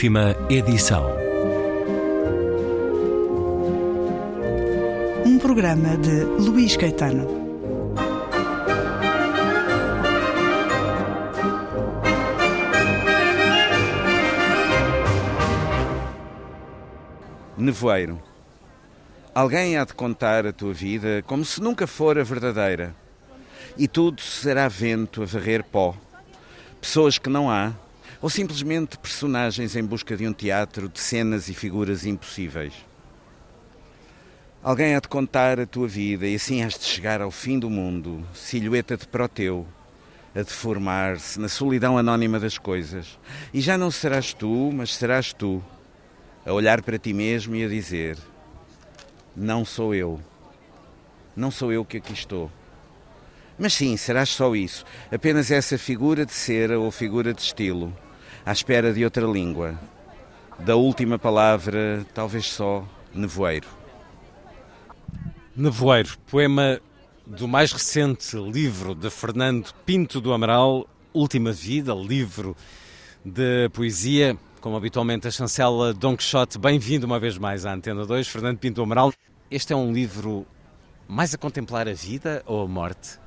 Última edição. Um programa de Luís Caetano. Nevoeiro. Alguém há de contar a tua vida como se nunca fora verdadeira. E tudo será vento a varrer pó. Pessoas que não há, ou simplesmente personagens em busca de um teatro de cenas e figuras impossíveis. Alguém há de contar a tua vida e assim has de chegar ao fim do mundo, silhueta de Proteu, a deformar-se na solidão anónima das coisas. E já não serás tu, mas serás tu, a olhar para ti mesmo e a dizer: Não sou eu. Não sou eu que aqui estou. Mas sim, serás só isso, apenas essa figura de cera ou figura de estilo à espera de outra língua. Da última palavra, talvez só nevoeiro. Nevoeiro, poema do mais recente livro de Fernando Pinto do Amaral, Última Vida, livro de poesia, como habitualmente a chancela Don Quixote. Bem-vindo uma vez mais à Antena 2, Fernando Pinto do Amaral. Este é um livro mais a contemplar a vida ou a morte?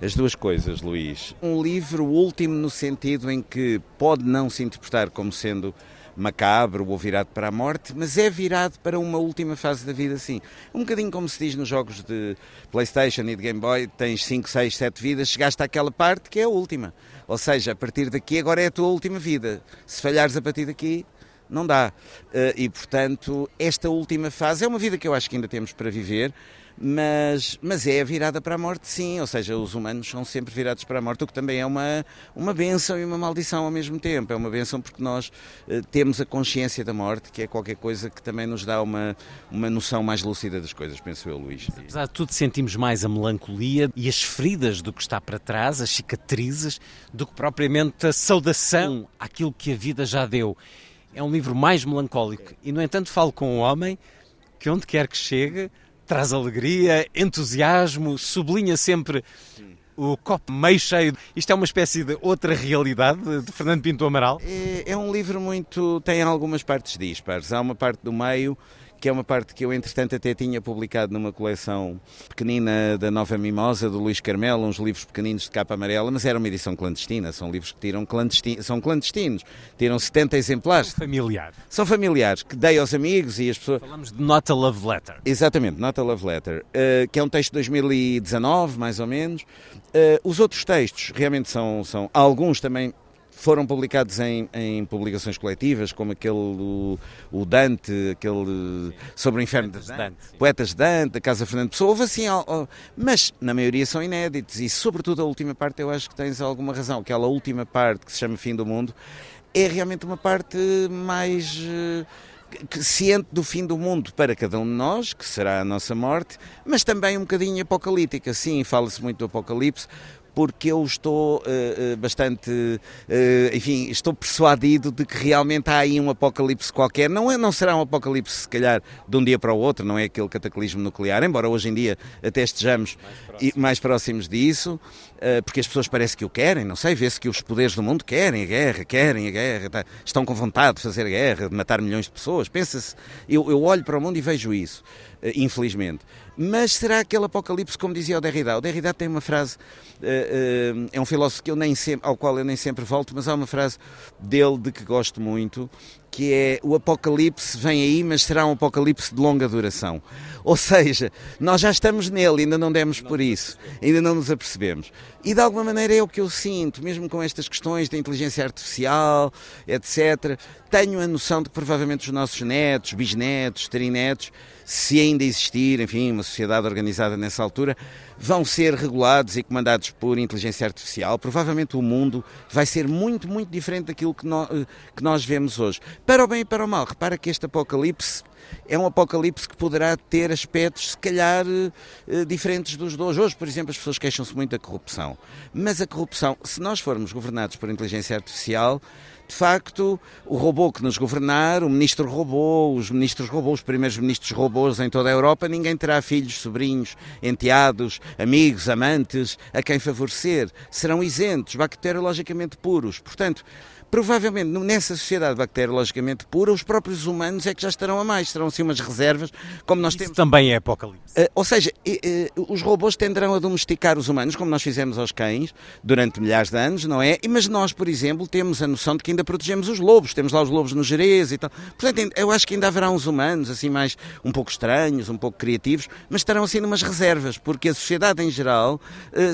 As duas coisas, Luís. Um livro último no sentido em que pode não se interpretar como sendo macabro ou virado para a morte, mas é virado para uma última fase da vida, sim. Um bocadinho como se diz nos jogos de Playstation e de Game Boy, tens 5, 6, 7 vidas, chegaste àquela parte que é a última. Ou seja, a partir daqui agora é a tua última vida. Se falhares a partir daqui, não dá. Eh, e, portanto, esta última fase é uma vida que eu acho que ainda temos para viver, mas, mas é virada para a morte, sim, ou seja, os humanos são sempre virados para a morte, o que também é uma, uma benção e uma maldição ao mesmo tempo. É uma benção porque nós uh, temos a consciência da morte, que é qualquer coisa que também nos dá uma, uma noção mais lúcida das coisas, penso eu, Luís. Apesar de tudo, sentimos mais a melancolia e as feridas do que está para trás, as cicatrizes, do que propriamente a saudação àquilo que a vida já deu. É um livro mais melancólico e, no entanto, falo com um homem que, onde quer que chegue, traz alegria, entusiasmo, sublinha sempre o copo meio cheio. Isto é uma espécie de outra realidade de Fernando Pinto Amaral? É, é um livro muito. tem algumas partes dispares. Há uma parte do meio que é uma parte que eu, entretanto, até tinha publicado numa coleção pequenina da Nova Mimosa, do Luís Carmelo, uns livros pequeninos de capa amarela, mas era uma edição clandestina, são livros que tiram clandestinos, são clandestinos, tiram 70 exemplares. São familiares. São familiares, que dei aos amigos e as pessoas... Falamos de Nota Love Letter. Exatamente, Nota Love Letter, uh, que é um texto de 2019, mais ou menos. Uh, os outros textos realmente são, são alguns também foram publicados em, em, publicações coletivas, como aquele o, o Dante, aquele sobre o inferno Poetas de Dante, Poetas de Dante, a Casa Fernando Pessoa, houve assim, mas na maioria são inéditos. E sobretudo a última parte eu acho que tens alguma razão, aquela última parte que se chama Fim do Mundo é realmente uma parte mais eh, ciente do fim do mundo para cada um de nós, que será a nossa morte, mas também um bocadinho apocalíptica. Sim, fala-se muito do apocalipse, porque eu estou uh, bastante, uh, enfim, estou persuadido de que realmente há aí um apocalipse qualquer. Não, é, não será um apocalipse, se calhar, de um dia para o outro, não é aquele cataclismo nuclear, embora hoje em dia até estejamos mais, mais próximos disso, uh, porque as pessoas parece que o querem, não sei, vê-se que os poderes do mundo querem a guerra, querem a guerra, tá, estão com vontade de fazer a guerra, de matar milhões de pessoas. Pensa-se, eu, eu olho para o mundo e vejo isso, infelizmente. Mas será aquele apocalipse, como dizia o Derrida? O Derrida tem uma frase, uh, uh, é um filósofo que eu nem sempre, ao qual eu nem sempre volto, mas há uma frase dele de que gosto muito, que é o apocalipse vem aí, mas será um apocalipse de longa duração. Ou seja, nós já estamos nele, ainda não demos por isso, ainda não nos apercebemos. E de alguma maneira é o que eu sinto, mesmo com estas questões da inteligência artificial, etc. Tenho a noção de que provavelmente os nossos netos, bisnetos, trinetos, se ainda existir, enfim, uma sociedade organizada nessa altura, vão ser regulados e comandados por inteligência artificial. Provavelmente o mundo vai ser muito, muito diferente daquilo que nós, que nós vemos hoje. Para o bem e para o mal. Repara que este apocalipse é um apocalipse que poderá ter aspectos, se calhar, eh, diferentes dos de. Hoje, por exemplo, as pessoas queixam-se muito da corrupção. Mas a corrupção, se nós formos governados por inteligência artificial, de facto, o robô que nos governar, o ministro robô, os ministros robôs, os primeiros ministros robôs em toda a Europa, ninguém terá filhos, sobrinhos, enteados, amigos, amantes, a quem favorecer. Serão isentos, bacteriologicamente puros. Portanto, provavelmente nessa sociedade bacteriologicamente pura, os próprios humanos é que já estarão a mais, terão assim umas reservas, como nós Isso temos. também é apocalipse. Uh, ou seja, uh, uh, os robôs tenderão a domesticar os humanos, como nós fizemos aos cães, durante milhares de anos, não é? Mas nós, por exemplo, temos a noção de que ainda protegemos os lobos, temos lá os lobos no Jerez e tal. Portanto, eu acho que ainda haverá uns humanos, assim, mais um pouco estranhos, um pouco criativos, mas estarão assim numas reservas, porque a sociedade em geral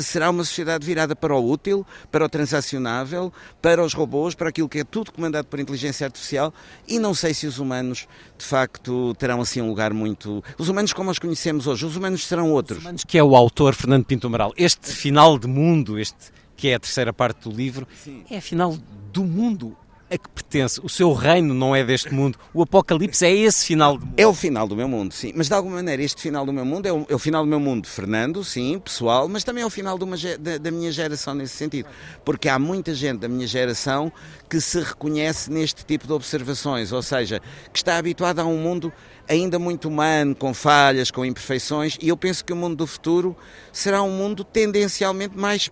será uma sociedade virada para o útil, para o transacionável, para os robôs, para aquilo que é tudo comandado por inteligência artificial, e não sei se os humanos, de facto, terão assim um lugar muito. Os humanos como os conhecemos hoje, os humanos serão outros. Os humanos que é o autor Fernando Pinto Amaral. Este final de mundo, este que é a terceira parte do livro, Sim. é afinal do mundo a que pertence. O seu reino não é deste mundo. O Apocalipse é esse final do mundo. É o final do meu mundo, sim. Mas de alguma maneira, este final do meu mundo é o, é o final do meu mundo, Fernando, sim, pessoal, mas também é o final uma, da, da, minha geração nesse sentido. Porque há muita gente da minha geração que se reconhece neste tipo de observações, ou seja, que está habituada a um mundo ainda muito humano, com falhas, com imperfeições, e eu penso que o mundo do futuro será um mundo tendencialmente mais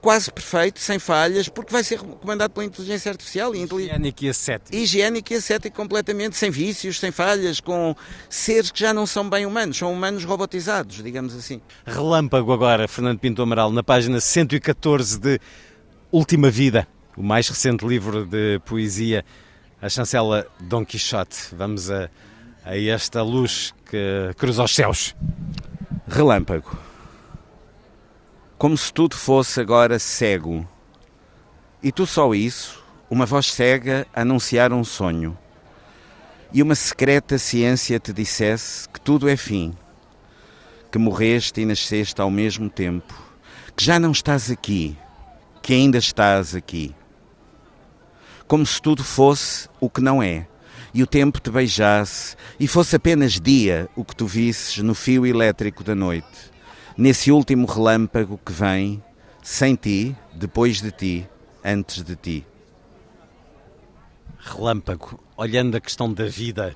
quase perfeito, sem falhas, porque vai ser comandado pela inteligência artificial. E higiênico e ascético. Higiênico e ascético completamente, sem vícios, sem falhas, com seres que já não são bem humanos, são humanos robotizados, digamos assim. Relâmpago agora, Fernando Pinto Amaral, na página 114 de Última Vida, o mais recente livro de poesia, a chancela Dom Quixote. Vamos a, a esta luz que cruza os céus. Relâmpago como se tudo fosse agora cego. E tu só isso, uma voz cega anunciar um sonho. E uma secreta ciência te dissesse que tudo é fim, que morreste e nasceste ao mesmo tempo, que já não estás aqui, que ainda estás aqui. Como se tudo fosse o que não é, e o tempo te beijasse, e fosse apenas dia o que tu visses no fio elétrico da noite nesse último relâmpago que vem, sem ti, depois de ti, antes de ti. Relâmpago, olhando a questão da vida,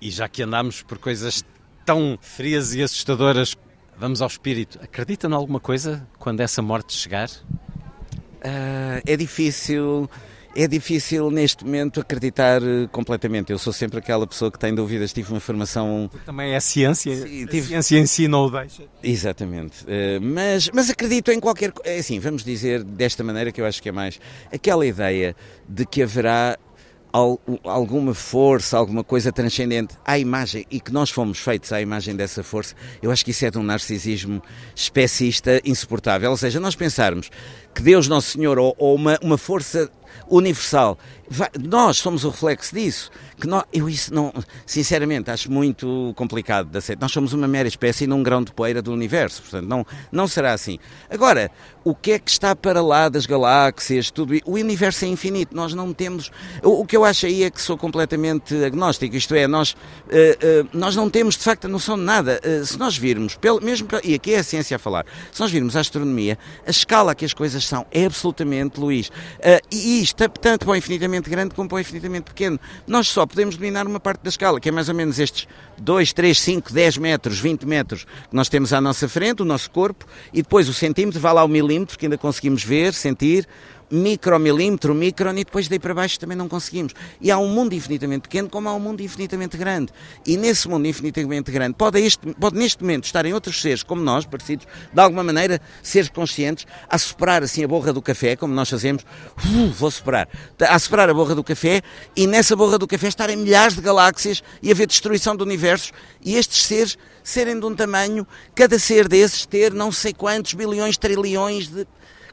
e já que andamos por coisas tão frias e assustadoras, vamos ao espírito. Acredita em alguma coisa quando essa morte chegar? Uh, é difícil é difícil neste momento acreditar eh, completamente. Eu sou sempre aquela pessoa que tem dúvidas. Tive uma formação. Também é ciência. Sim, tive... A ciência em si não o deixa. Exatamente. Eh, mas, mas acredito em qualquer. É assim, vamos dizer desta maneira que eu acho que é mais. Aquela ideia de que haverá alguma força, alguma coisa transcendente à imagem e que nós fomos feitos à imagem dessa força, eu acho que isso é de um narcisismo especista insuportável. Ou seja, nós pensarmos que Deus Nosso Senhor ou, ou uma, uma força universal. Nós somos o reflexo disso. Que nós, eu isso não, sinceramente, acho muito complicado de aceitar. Nós somos uma mera espécie num grão de poeira do universo, portanto, não, não será assim. Agora, o que é que está para lá das galáxias, tudo O universo é infinito, nós não temos. O, o que eu acho aí é que sou completamente agnóstico, isto é, nós, uh, uh, nós não temos de facto a noção de nada. Uh, se nós virmos, pelo, mesmo, e aqui é a ciência a falar, se nós virmos a astronomia, a escala que as coisas são é absolutamente, Luís, e isto, tanto para o infinitamente grande como para o infinitamente pequeno. Nós só podemos dominar uma parte da escala, que é mais ou menos estes 2, 3, 5, 10 metros, 20 metros que nós temos à nossa frente, o nosso corpo, e depois o centímetro, vai lá o milímetro, que ainda conseguimos ver, sentir, micromilímetro, micron, e depois daí para baixo também não conseguimos. E há um mundo infinitamente pequeno, como há um mundo infinitamente grande. E nesse mundo infinitamente grande, pode, este, pode neste momento estarem outros seres como nós, parecidos, de alguma maneira, seres conscientes, a soprar assim a borra do café, como nós fazemos, uh, vou soprar, a soprar a borra do café, e nessa borra do café estarem milhares de galáxias e haver destruição do universo, e estes seres serem de um tamanho, cada ser desses ter não sei quantos bilhões, trilhões de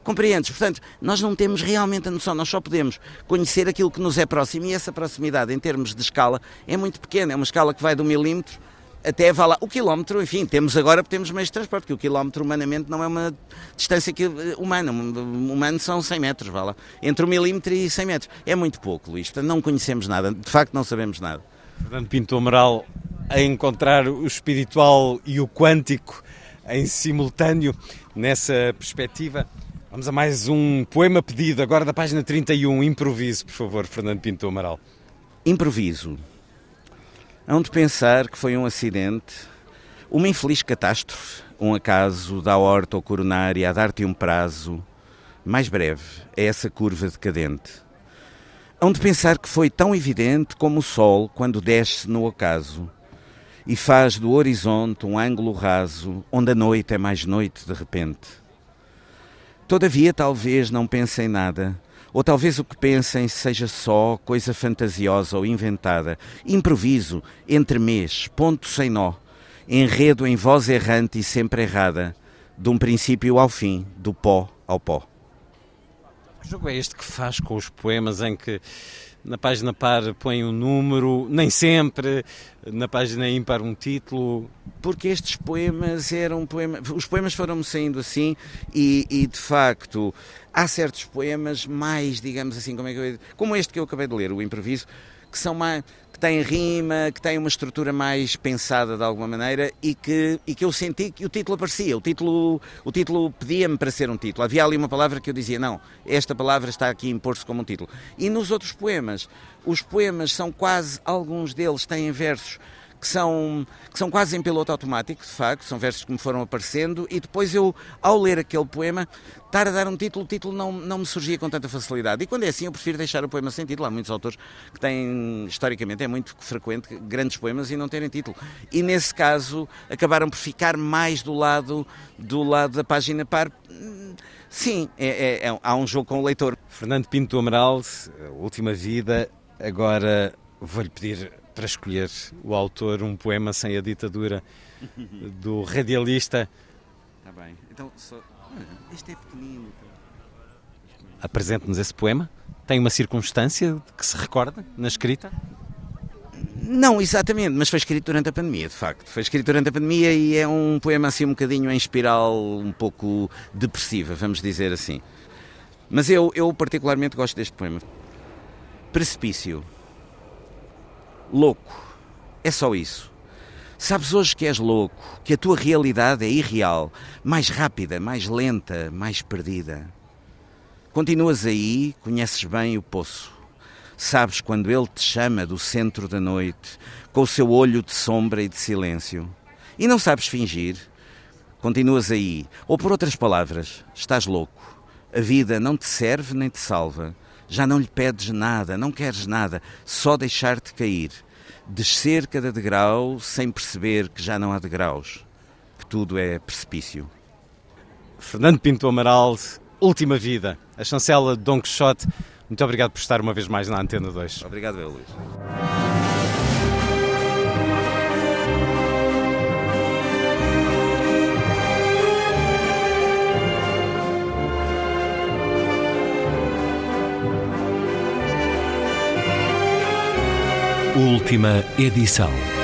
Compreendes? Portanto, nós não temos realmente a noção, nós só podemos conhecer aquilo que nos é próximo e essa proximidade em termos de escala é muito pequena, é uma escala que vai do milímetro até vá lá. O quilómetro, enfim, temos agora temos meios de transporte, porque o quilómetro humanamente não é uma distância que, eh, humana. Humano são 100 metros, vá lá. Entre o milímetro e 100 metros. É muito pouco, Luís. Portanto, não conhecemos nada. De facto, não sabemos nada. Fernando Pinto Amaral, a encontrar o espiritual e o quântico em simultâneo nessa perspectiva. Vamos a mais um poema pedido, agora da página 31. Improviso, por favor, Fernando Pinto Amaral. Improviso. Hão de pensar que foi um acidente, uma infeliz catástrofe, um acaso da horta ou coronária a dar-te um prazo mais breve a essa curva decadente. Hão de pensar que foi tão evidente como o sol quando desce no acaso e faz do horizonte um ângulo raso onde a noite é mais noite de repente. Todavia, talvez não pensem nada, ou talvez o que pensem seja só coisa fantasiosa ou inventada, improviso, entremês, ponto sem nó, enredo em voz errante e sempre errada, de um princípio ao fim, do pó ao pó. Que jogo é este que faz com os poemas em que na página par põe um número, nem sempre, na página ímpar um título? Porque estes poemas eram poemas. Os poemas foram-me saindo assim e, e, de facto há certos poemas mais, digamos assim, como, é eu, como este que eu acabei de ler, o improviso, que são mais que têm rima, que têm uma estrutura mais pensada de alguma maneira e que, e que eu senti que o título aparecia. O título, o título pedia-me para ser um título. Havia ali uma palavra que eu dizia, não, esta palavra está aqui a impor-se como um título. E nos outros poemas, os poemas são quase, alguns deles têm versos que são, que são quase em piloto automático, de facto, são versos que me foram aparecendo, e depois eu, ao ler aquele poema, estar a dar um título, o título não, não me surgia com tanta facilidade. E quando é assim, eu prefiro deixar o poema sem título. Há muitos autores que têm, historicamente, é muito frequente, grandes poemas e não terem título. E nesse caso, acabaram por ficar mais do lado, do lado da página par. Sim, é, é, é, há um jogo com o leitor. Fernando Pinto Amaral, Última Vida, agora vou-lhe pedir para escolher o autor um poema sem a ditadura do radialista. Está bem. Então, só... este é pequenino. Apresente-nos esse poema. Tem uma circunstância que se recorda na escrita? Não, exatamente, mas foi escrito durante a pandemia, de facto. Foi escrito durante a pandemia e é um poema assim um bocadinho em espiral, um pouco depressiva, vamos dizer assim. Mas eu, eu particularmente gosto deste poema. Precipício louco. É só isso. Sabes hoje que és louco, que a tua realidade é irreal, mais rápida, mais lenta, mais perdida. Continuas aí, conheces bem o poço. Sabes quando ele te chama do centro da noite, com o seu olho de sombra e de silêncio. E não sabes fingir. Continuas aí. Ou por outras palavras, estás louco. A vida não te serve nem te salva já não lhe pedes nada, não queres nada, só deixar-te cair. Descer cada degrau sem perceber que já não há degraus, que tudo é precipício. Fernando Pinto Amaral, Última Vida, a chancela de Dom Quixote. Muito obrigado por estar uma vez mais na Antena 2. Obrigado, eu, Luís. Última edição.